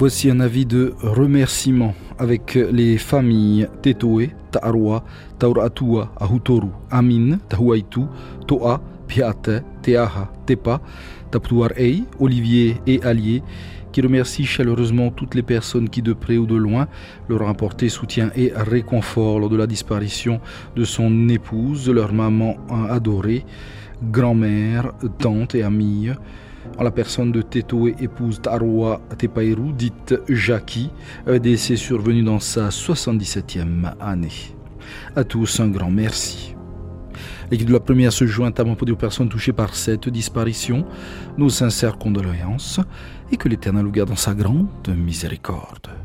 Voici un avis de remerciement avec les familles Tetoe, Ta'arwa, Tauratua, Ahutoru, Amin, Tahuaitu, Toa, Piate, Teaha, Tepa, Taptuarei, Olivier et Allier, qui remercie chaleureusement toutes les personnes qui, de près ou de loin, leur ont apporté soutien et réconfort lors de la disparition de son épouse, leur maman adorée, grand-mère, tante et amie en la personne de Tetoe, épouse Tarwa Tepairu, dite Jackie, décès survenu dans sa 77e année. À tous, un grand merci. L'équipe de la première se joint à pour aux personnes touchées par cette disparition. Nos sincères condoléances et que l'Éternel nous garde dans sa grande miséricorde.